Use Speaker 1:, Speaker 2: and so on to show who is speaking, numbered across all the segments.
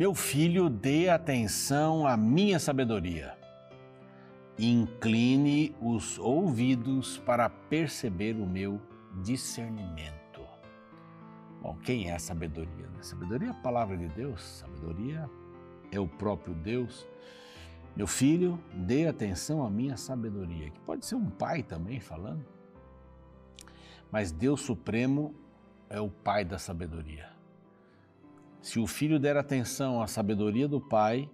Speaker 1: Meu filho, dê atenção à minha sabedoria. Incline os ouvidos para perceber o meu discernimento. Bom, quem é a sabedoria? A sabedoria é a palavra de Deus, sabedoria é o próprio Deus. Meu filho, dê atenção à minha sabedoria, que pode ser um pai também falando. Mas Deus Supremo é o pai da sabedoria. Se o filho der atenção à sabedoria do pai,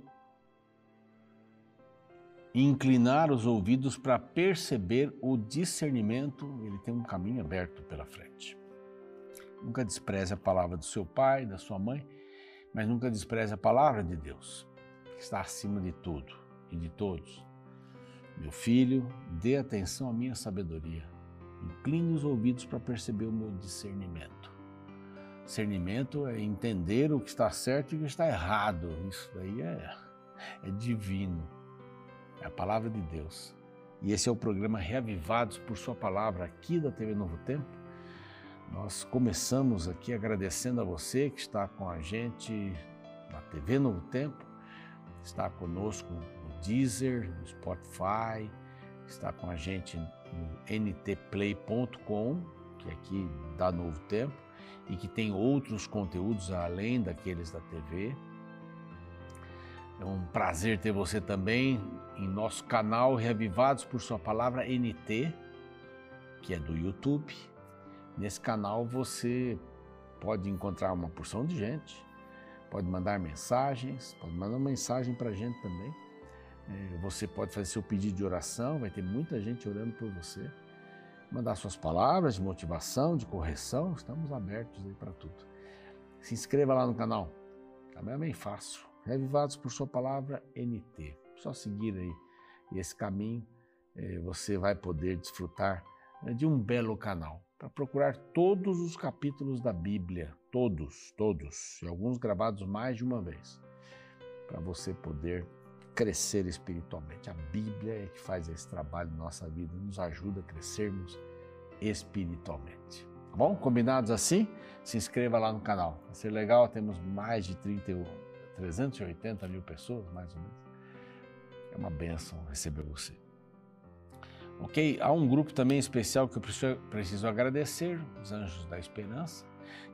Speaker 1: inclinar os ouvidos para perceber o discernimento, ele tem um caminho aberto pela frente. Nunca despreze a palavra do seu pai, da sua mãe, mas nunca despreze a palavra de Deus, que está acima de tudo e de todos. Meu filho, dê atenção à minha sabedoria. Incline os ouvidos para perceber o meu discernimento. Discernimento é entender o que está certo e o que está errado. Isso daí é, é divino. É a palavra de Deus. E esse é o programa Reavivados por Sua Palavra aqui da TV Novo Tempo. Nós começamos aqui agradecendo a você que está com a gente na TV Novo Tempo, está conosco no Deezer, no Spotify, está com a gente no ntplay.com, que é aqui da Novo Tempo, e que tem outros conteúdos além daqueles da TV. É um prazer ter você também em nosso canal Reavivados por Sua Palavra NT, que é do YouTube. Nesse canal você pode encontrar uma porção de gente, pode mandar mensagens, pode mandar uma mensagem para a gente também. É, você pode fazer seu pedido de oração, vai ter muita gente orando por você. Mandar suas palavras de motivação, de correção, estamos abertos aí para tudo. Se inscreva lá no canal, também é bem fácil. Revivados por Sua Palavra NT. Só seguir aí esse caminho, eh, você vai poder desfrutar né, de um belo canal para procurar todos os capítulos da Bíblia, todos, todos, e alguns gravados mais de uma vez, para você poder crescer espiritualmente. A Bíblia é que faz esse trabalho na nossa vida, nos ajuda a crescermos espiritualmente. Tá bom? Combinados assim? Se inscreva lá no canal. Vai ser legal, temos mais de 30 380 mil pessoas, mais ou menos. É uma benção receber você. Ok? Há um grupo também especial que eu preciso, preciso agradecer, os Anjos da Esperança.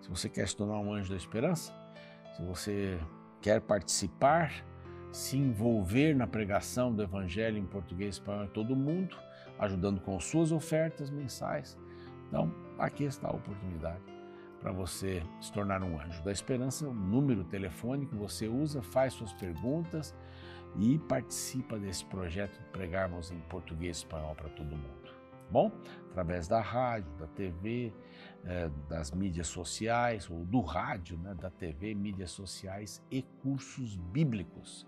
Speaker 1: Se você quer se tornar um Anjo da Esperança, se você quer participar, se envolver na pregação do Evangelho em português espanhol em todo mundo, ajudando com suas ofertas mensais, então aqui está a oportunidade para você se tornar um anjo da esperança, o número telefônico você usa, faz suas perguntas e participa desse projeto de pregarmos em português e espanhol para todo mundo. Bom, através da rádio, da TV, eh, das mídias sociais, ou do rádio, né, da TV, mídias sociais e cursos bíblicos.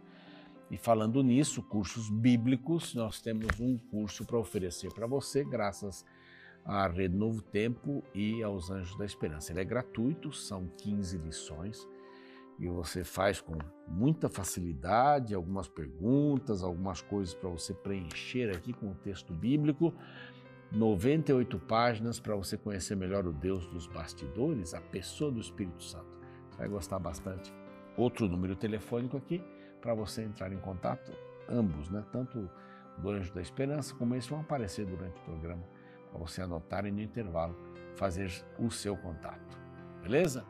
Speaker 1: E falando nisso, cursos bíblicos, nós temos um curso para oferecer para você, graças à Rede Novo Tempo e aos Anjos da Esperança. Ele é gratuito, são 15 lições e você faz com muita facilidade algumas perguntas, algumas coisas para você preencher aqui com o texto bíblico. 98 páginas para você conhecer melhor o Deus dos bastidores, a pessoa do Espírito Santo. Você vai gostar bastante. Outro número telefônico aqui para você entrar em contato, ambos, né? Tanto do Anjo da Esperança como esse vão aparecer durante o programa para você anotar e no intervalo fazer o seu contato. Beleza?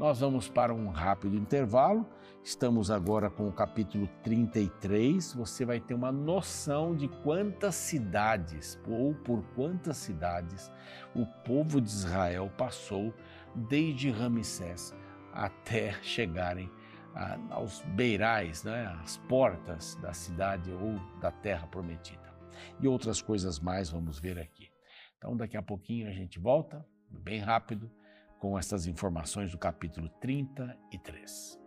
Speaker 1: Nós vamos para um rápido intervalo. Estamos agora com o capítulo 33. Você vai ter uma noção de quantas cidades ou por quantas cidades o povo de Israel passou desde Ramsés até chegarem aos beirais, né, às portas da cidade ou da terra prometida. E outras coisas mais vamos ver aqui. Então, daqui a pouquinho a gente volta, bem rápido, com essas informações do capítulo 33.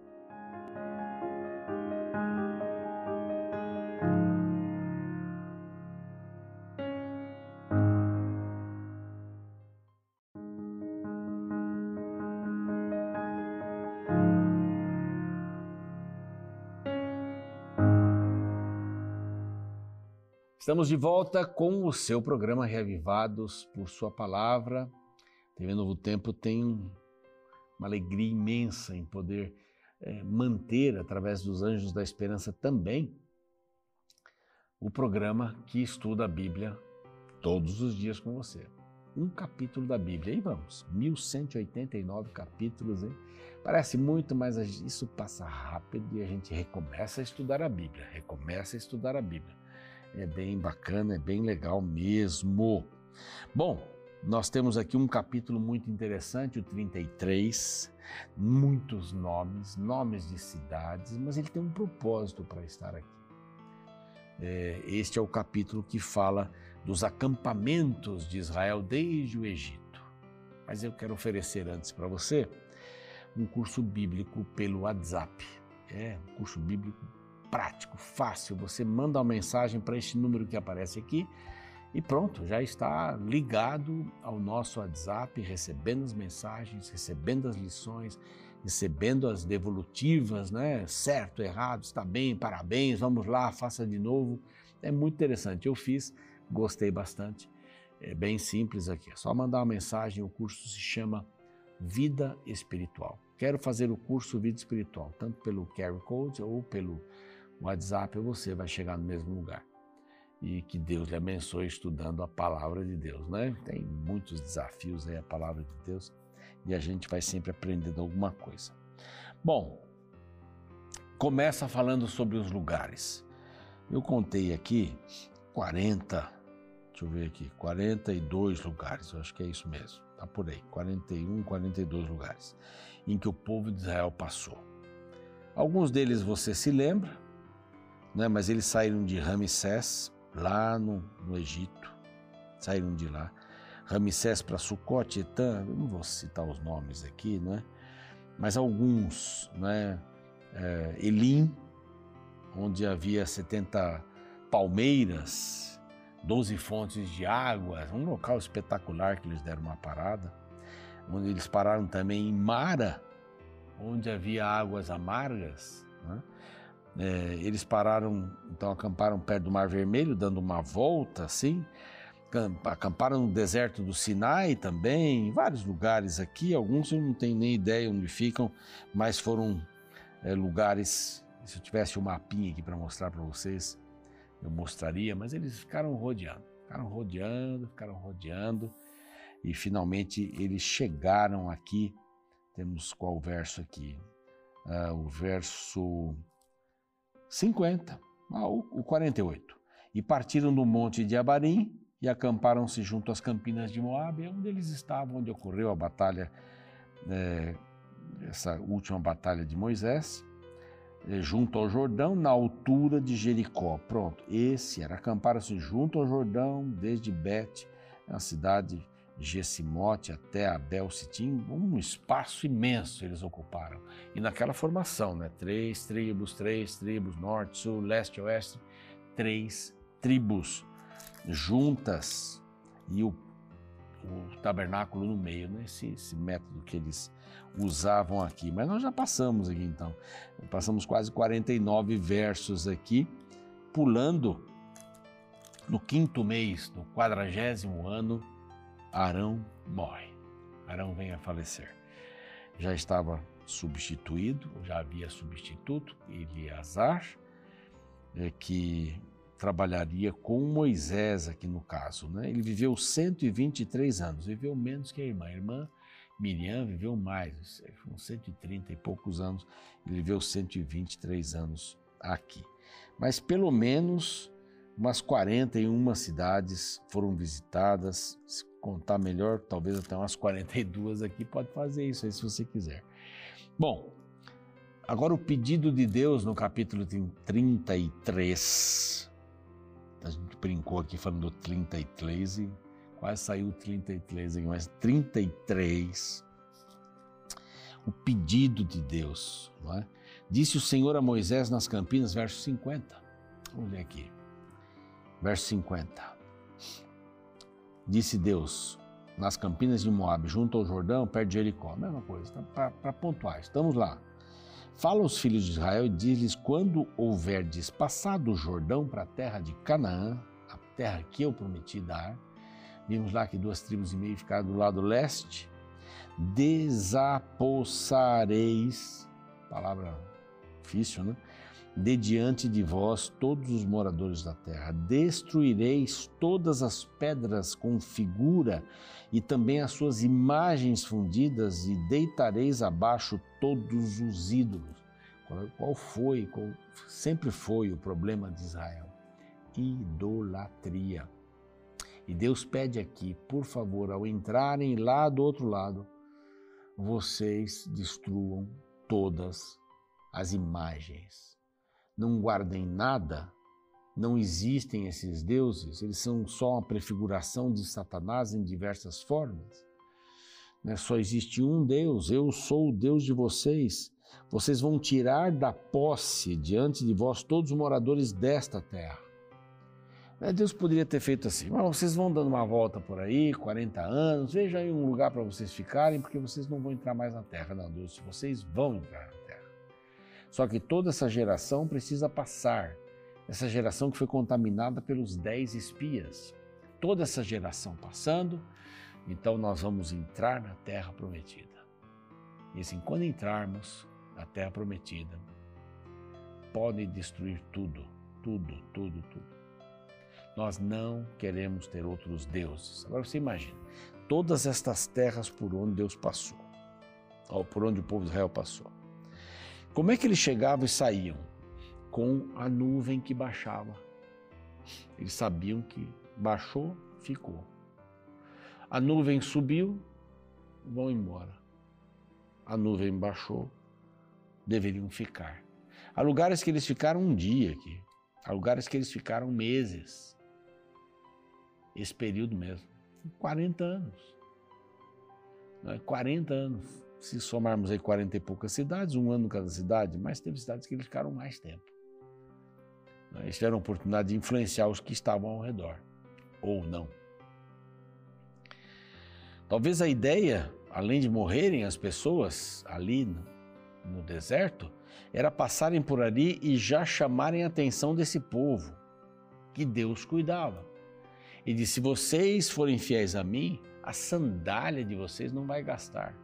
Speaker 1: Estamos de volta com o seu programa Reavivados por Sua Palavra. TV Novo Tempo tem uma alegria imensa em poder é, manter, através dos Anjos da Esperança também, o programa que estuda a Bíblia todos os dias com você. Um capítulo da Bíblia. E vamos, 1189 capítulos, hein? Parece muito, mas isso passa rápido e a gente recomeça a estudar a Bíblia. Recomeça a estudar a Bíblia. É bem bacana, é bem legal mesmo. Bom, nós temos aqui um capítulo muito interessante, o 33, muitos nomes, nomes de cidades, mas ele tem um propósito para estar aqui. É, este é o capítulo que fala dos acampamentos de Israel desde o Egito. Mas eu quero oferecer antes para você um curso bíblico pelo WhatsApp. É um curso bíblico prático, fácil. Você manda uma mensagem para este número que aparece aqui e pronto, já está ligado ao nosso WhatsApp, recebendo as mensagens, recebendo as lições, recebendo as devolutivas, né? Certo, errado, está bem, parabéns, vamos lá, faça de novo. É muito interessante. Eu fiz, gostei bastante. É bem simples aqui. É só mandar uma mensagem. O curso se chama Vida Espiritual. Quero fazer o curso Vida Espiritual, tanto pelo QR Code ou pelo WhatsApp, você vai chegar no mesmo lugar e que Deus lhe abençoe estudando a palavra de Deus, né? Tem muitos desafios aí a palavra de Deus e a gente vai sempre aprendendo alguma coisa. Bom, começa falando sobre os lugares. Eu contei aqui 40, deixa eu ver aqui, 42 lugares, eu acho que é isso mesmo, tá por aí, 41, 42 lugares em que o povo de Israel passou. Alguns deles você se lembra, né? mas eles saíram de Ramsés, lá no, no Egito, saíram de lá. Ramsés para Sucote, eu não vou citar os nomes aqui, né? mas alguns, né? É, Elim, onde havia 70 palmeiras, 12 fontes de água, um local espetacular que eles deram uma parada, onde eles pararam também em Mara, onde havia águas amargas, né? É, eles pararam, então acamparam perto do Mar Vermelho, dando uma volta assim. Acamparam no deserto do Sinai também, em vários lugares aqui. Alguns eu não tenho nem ideia onde ficam, mas foram é, lugares. Se eu tivesse um mapinha aqui para mostrar para vocês, eu mostraria, mas eles ficaram rodeando, ficaram rodeando, ficaram rodeando, e finalmente eles chegaram aqui. Temos qual verso aqui? Ah, o verso 50, ah, o 48. E partiram do monte de Abarim e acamparam-se junto às campinas de Moabe, onde eles estavam, onde ocorreu a batalha, é, essa última batalha de Moisés, é, junto ao Jordão, na altura de Jericó. Pronto, esse era, acamparam-se junto ao Jordão, desde Bet, a cidade Gessimote até Abel Sitim, um espaço imenso eles ocuparam. E naquela formação, né? três tribos, três tribos, norte, sul, leste, oeste, três tribos juntas e o, o tabernáculo no meio, né? esse, esse método que eles usavam aqui. Mas nós já passamos aqui então, passamos quase 49 versos aqui, pulando no quinto mês, no quadragésimo ano Arão morre. Arão vem a falecer. Já estava substituído, já havia substituto, Eleazar, é, que trabalharia com Moisés aqui no caso. Né? Ele viveu 123 anos, viveu menos que a irmã. A irmã Miriam viveu mais, uns 130 e poucos anos, ele viveu 123 anos aqui. Mas pelo menos umas 41 cidades foram visitadas, contar melhor, talvez até umas 42 aqui, pode fazer isso aí se você quiser. Bom, agora o pedido de Deus no capítulo 33. A gente brincou aqui falando do 33 e quase saiu 33 aqui, mas 33. O pedido de Deus, não é? Disse o Senhor a Moisés nas Campinas, verso 50. Vamos ler aqui. Verso 50. Disse Deus, nas campinas de Moab, junto ao Jordão, perto de Jericó. Mesma coisa, tá? para pontuar. Estamos lá. Fala aos filhos de Israel e diz-lhes: quando houverdes passado o Jordão para a terra de Canaã, a terra que eu prometi dar, vimos lá que duas tribos e meio ficaram do lado leste, desapossareis palavra difícil, né? De diante de vós todos os moradores da terra, destruireis todas as pedras com figura e também as suas imagens fundidas, e deitareis abaixo todos os ídolos. Qual foi, qual sempre foi o problema de Israel? Idolatria. E Deus pede aqui, por favor, ao entrarem lá do outro lado, vocês destruam todas as imagens. Não guardem nada, não existem esses deuses, eles são só uma prefiguração de Satanás em diversas formas. Né? Só existe um Deus, eu sou o Deus de vocês. Vocês vão tirar da posse diante de vós todos os moradores desta terra. Né, Deus poderia ter feito assim: vocês vão dando uma volta por aí, 40 anos, veja aí um lugar para vocês ficarem, porque vocês não vão entrar mais na terra. Não, Deus, vocês vão entrar na terra. Só que toda essa geração precisa passar. Essa geração que foi contaminada pelos dez espias. Toda essa geração passando, então nós vamos entrar na terra prometida. E assim, quando entrarmos na terra prometida, podem destruir tudo, tudo, tudo, tudo nós não queremos ter outros deuses. Agora você imagina, todas estas terras por onde Deus passou, ou por onde o povo de Israel passou. Como é que eles chegavam e saíam? Com a nuvem que baixava. Eles sabiam que baixou, ficou. A nuvem subiu, vão embora. A nuvem baixou, deveriam ficar. Há lugares que eles ficaram um dia aqui, há lugares que eles ficaram meses esse período mesmo. 40 anos. Né? 40 anos. Se somarmos aí 40 e poucas cidades, um ano cada cidade, mas teve cidades que eles ficaram mais tempo. Né? Eles tiveram a oportunidade de influenciar os que estavam ao redor, ou não. Talvez a ideia, além de morrerem as pessoas ali no, no deserto, era passarem por ali e já chamarem a atenção desse povo, que Deus cuidava. E disse: Se vocês forem fiéis a mim, a sandália de vocês não vai gastar.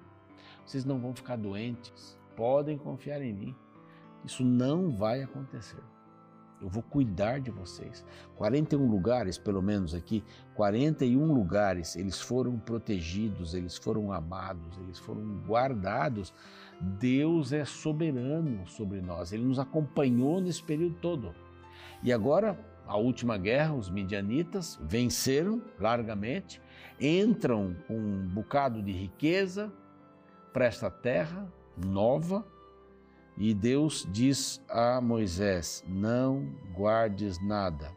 Speaker 1: Vocês não vão ficar doentes. Podem confiar em mim. Isso não vai acontecer. Eu vou cuidar de vocês. 41 lugares, pelo menos aqui, 41 lugares, eles foram protegidos, eles foram amados, eles foram guardados. Deus é soberano sobre nós. Ele nos acompanhou nesse período todo. E agora, a última guerra, os midianitas venceram largamente, entram com um bocado de riqueza para esta terra nova e Deus diz a Moisés: Não guardes nada.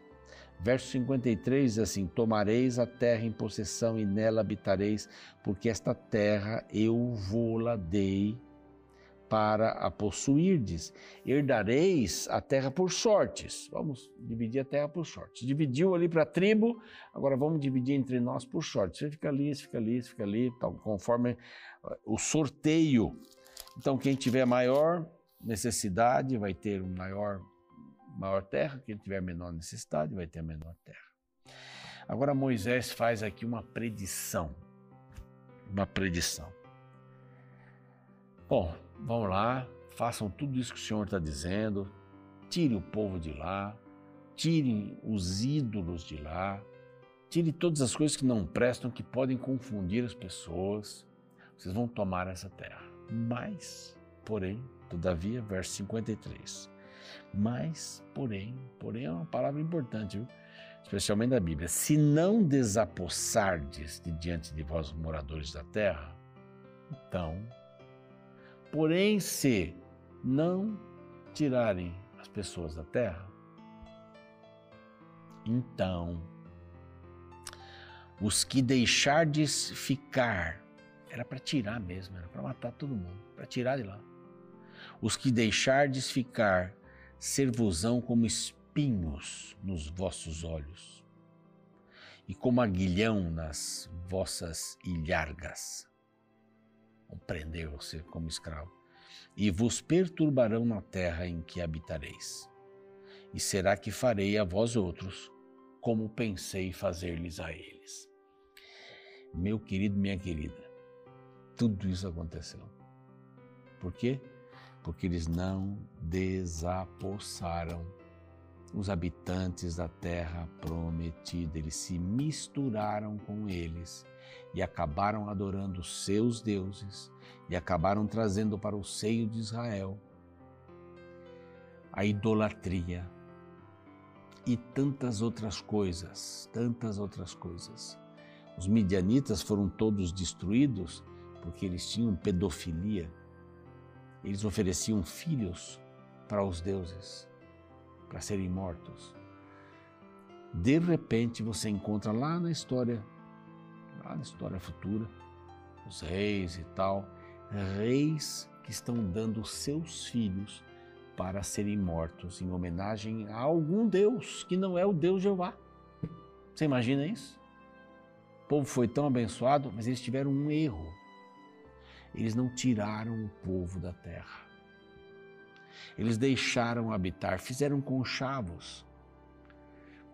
Speaker 1: Verso 53 diz assim: Tomareis a terra em possessão e nela habitareis, porque esta terra eu vou-la dei para a possuirdes. Herdareis a terra por sortes. Vamos dividir a terra por sortes. Dividiu ali para a tribo, agora vamos dividir entre nós por sortes. Você fica ali, você fica ali, você fica ali, tal, conforme eh, o sorteio. Então, quem tiver maior necessidade vai ter maior, maior terra, quem tiver menor necessidade vai ter menor terra. Agora Moisés faz aqui uma predição. Uma predição. Bom, vão lá, façam tudo isso que o Senhor está dizendo, tire o povo de lá, tirem os ídolos de lá, tire todas as coisas que não prestam, que podem confundir as pessoas. Vocês vão tomar essa terra. Mas, porém, todavia, verso 53. Mas, porém, porém é uma palavra importante, viu? especialmente da Bíblia. Se não desapossardes de diante de vós, moradores da terra, então Porém, se não tirarem as pessoas da terra, então os que deixardes ficar, era para tirar mesmo, era para matar todo mundo, para tirar de lá. Os que deixardes ficar, servosão como espinhos nos vossos olhos e como aguilhão nas vossas ilhargas prender você como escravo, e vos perturbarão na terra em que habitareis. E será que farei a vós outros, como pensei fazer-lhes a eles. Meu querido, minha querida, tudo isso aconteceu. Por quê? porque eles não desapossaram os habitantes da terra prometida. Eles se misturaram com eles e acabaram adorando seus deuses e acabaram trazendo para o seio de Israel a idolatria e tantas outras coisas, tantas outras coisas. Os midianitas foram todos destruídos porque eles tinham pedofilia. Eles ofereciam filhos para os deuses, para serem mortos. De repente você encontra lá na história, lá na história futura, os reis e tal, reis que estão dando seus filhos para serem mortos em homenagem a algum Deus que não é o Deus Jeová. Você imagina isso? O povo foi tão abençoado, mas eles tiveram um erro. Eles não tiraram o povo da terra. Eles deixaram habitar, fizeram conchavos.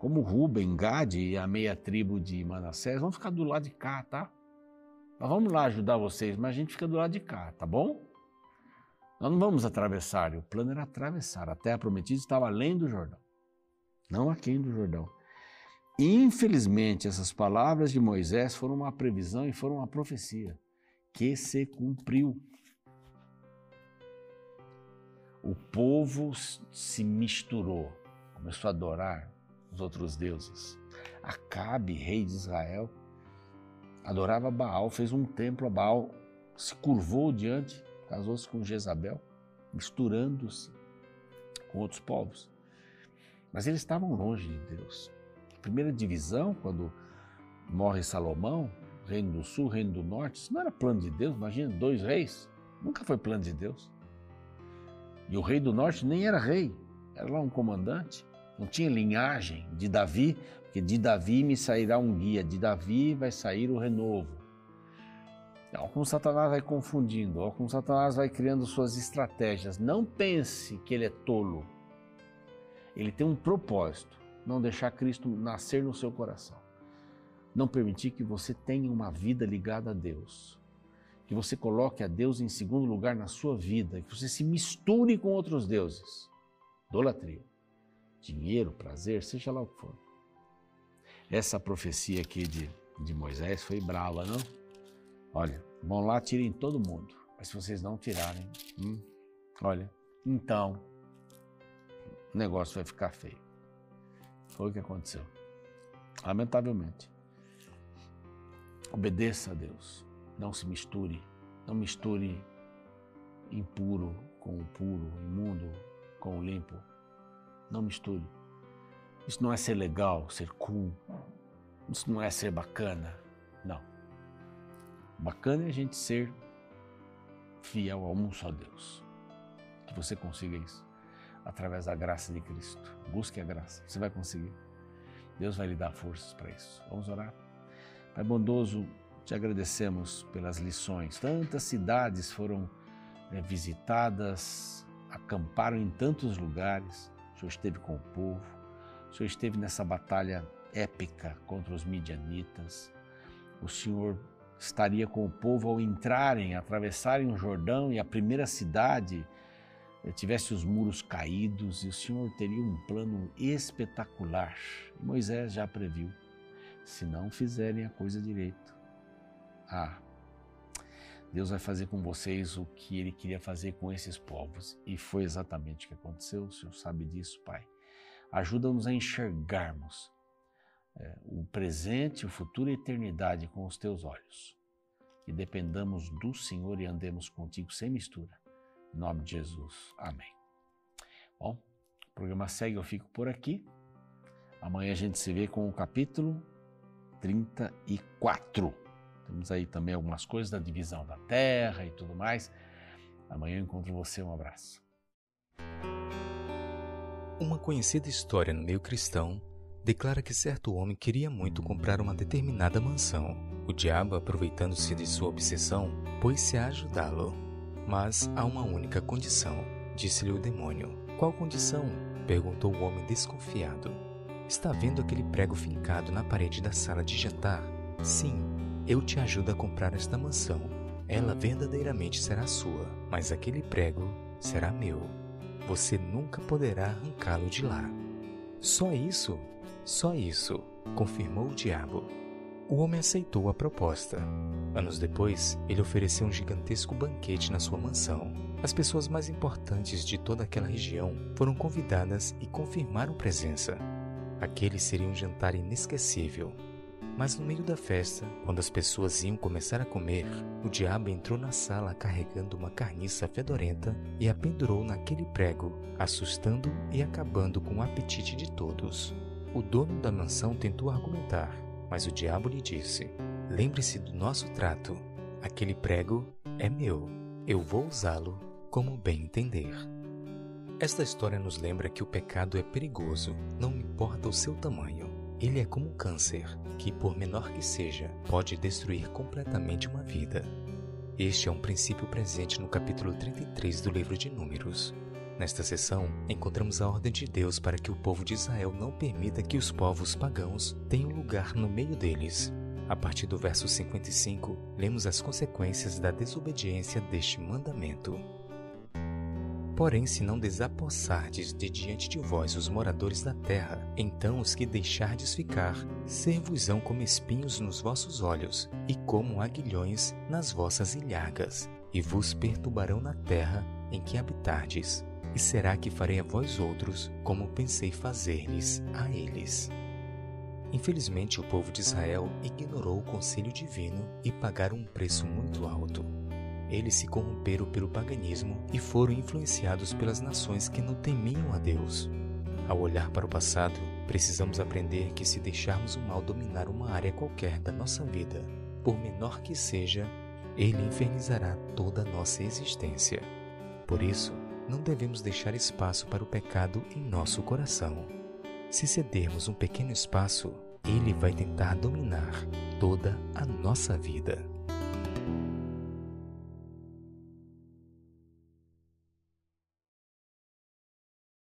Speaker 1: Como Ruben, Gade e a meia tribo de Manassés vão ficar do lado de cá, tá? Nós vamos lá ajudar vocês, mas a gente fica do lado de cá, tá bom? Nós não vamos atravessar. O plano era atravessar. A terra prometida estava além do Jordão, não aquém do Jordão. Infelizmente, essas palavras de Moisés foram uma previsão e foram uma profecia que se cumpriu. O povo se misturou, começou a adorar os outros deuses. Acabe, rei de Israel, adorava Baal, fez um templo a Baal, se curvou diante casou-se com Jezabel, misturando-se com outros povos. Mas eles estavam longe de Deus. A primeira divisão, quando morre Salomão, reino do sul, reino do norte, isso não era plano de Deus, imagina, dois reis, nunca foi plano de Deus. E o rei do norte nem era rei, era lá um comandante, não tinha linhagem de Davi, porque de Davi me sairá um guia, de Davi vai sair o renovo. Olha como Satanás vai confundindo, olha como Satanás vai criando suas estratégias. Não pense que ele é tolo. Ele tem um propósito: não deixar Cristo nascer no seu coração. Não permitir que você tenha uma vida ligada a Deus. Que você coloque a Deus em segundo lugar na sua vida. Que você se misture com outros deuses. Idolatria. Dinheiro, prazer, seja lá o que for. Essa profecia aqui de, de Moisés foi brava, não? Olha, vão lá, tirem todo mundo. Mas se vocês não tirarem, hum, olha, então o negócio vai ficar feio. Foi o que aconteceu. Lamentavelmente. Obedeça a Deus. Não se misture. Não misture impuro com o puro, imundo com o limpo. Não misture. Isso não é ser legal, ser cool. Isso não é ser bacana. Não. Bacana é a gente ser fiel a um só Deus. Que você consiga isso através da graça de Cristo. Busque a graça, você vai conseguir. Deus vai lhe dar forças para isso. Vamos orar? Pai bondoso, te agradecemos pelas lições. Tantas cidades foram é, visitadas, acamparam em tantos lugares. Senhor esteve com o povo, o Senhor esteve nessa batalha épica contra os midianitas. O Senhor estaria com o povo ao entrarem, atravessarem o Jordão e a primeira cidade eh, tivesse os muros caídos e o Senhor teria um plano espetacular. Moisés já previu: se não fizerem a coisa direito, ah, Deus vai fazer com vocês o que ele queria fazer com esses povos. E foi exatamente o que aconteceu. O Senhor sabe disso, Pai. Ajuda-nos a enxergarmos é, o presente, o futuro e a eternidade com os teus olhos. Que dependamos do Senhor e andemos contigo sem mistura. Em nome de Jesus. Amém. Bom, o programa segue, eu fico por aqui. Amanhã a gente se vê com o capítulo 34. Temos aí também algumas coisas da divisão da terra e tudo mais. Amanhã eu encontro você. Um abraço.
Speaker 2: Uma conhecida história no meio cristão declara que certo homem queria muito comprar uma determinada mansão. O diabo, aproveitando-se de sua obsessão, pôs-se a ajudá-lo. Mas há uma única condição, disse-lhe o demônio. Qual condição? perguntou o homem desconfiado. Está vendo aquele prego fincado na parede da sala de jantar? Sim, eu te ajudo a comprar esta mansão. Ela verdadeiramente será sua, mas aquele prego será meu. Você nunca poderá arrancá-lo de lá. Só isso? Só isso, confirmou o diabo. O homem aceitou a proposta. Anos depois, ele ofereceu um gigantesco banquete na sua mansão. As pessoas mais importantes de toda aquela região foram convidadas e confirmaram presença. Aquele seria um jantar inesquecível. Mas no meio da festa, quando as pessoas iam começar a comer, o diabo entrou na sala carregando uma carniça fedorenta e a pendurou naquele prego, assustando e acabando com o apetite de todos. O dono da mansão tentou argumentar, mas o diabo lhe disse: Lembre-se do nosso trato. Aquele prego é meu. Eu vou usá-lo como bem entender. Esta história nos lembra que o pecado é perigoso, não importa o seu tamanho. Ele é como um câncer, que, por menor que seja, pode destruir completamente uma vida. Este é um princípio presente no capítulo 33 do livro de Números. Nesta sessão, encontramos a ordem de Deus para que o povo de Israel não permita que os povos pagãos tenham lugar no meio deles. A partir do verso 55, lemos as consequências da desobediência deste mandamento. Porém, se não desapossardes de diante de vós os moradores da terra, então os que deixardes ficar, ser-vos-ão como espinhos nos vossos olhos, e como aguilhões nas vossas ilhargas, e vos perturbarão na terra em que habitardes. E será que farei a vós outros como pensei fazer-lhes a eles? Infelizmente, o povo de Israel ignorou o conselho divino e pagaram um preço muito alto. Eles se corromperam pelo paganismo e foram influenciados pelas nações que não temiam a Deus. Ao olhar para o passado, precisamos aprender que se deixarmos o mal dominar uma área qualquer da nossa vida, por menor que seja, ele infernizará toda a nossa existência. Por isso, não devemos deixar espaço para o pecado em nosso coração. Se cedermos um pequeno espaço, ele vai tentar dominar toda a nossa vida.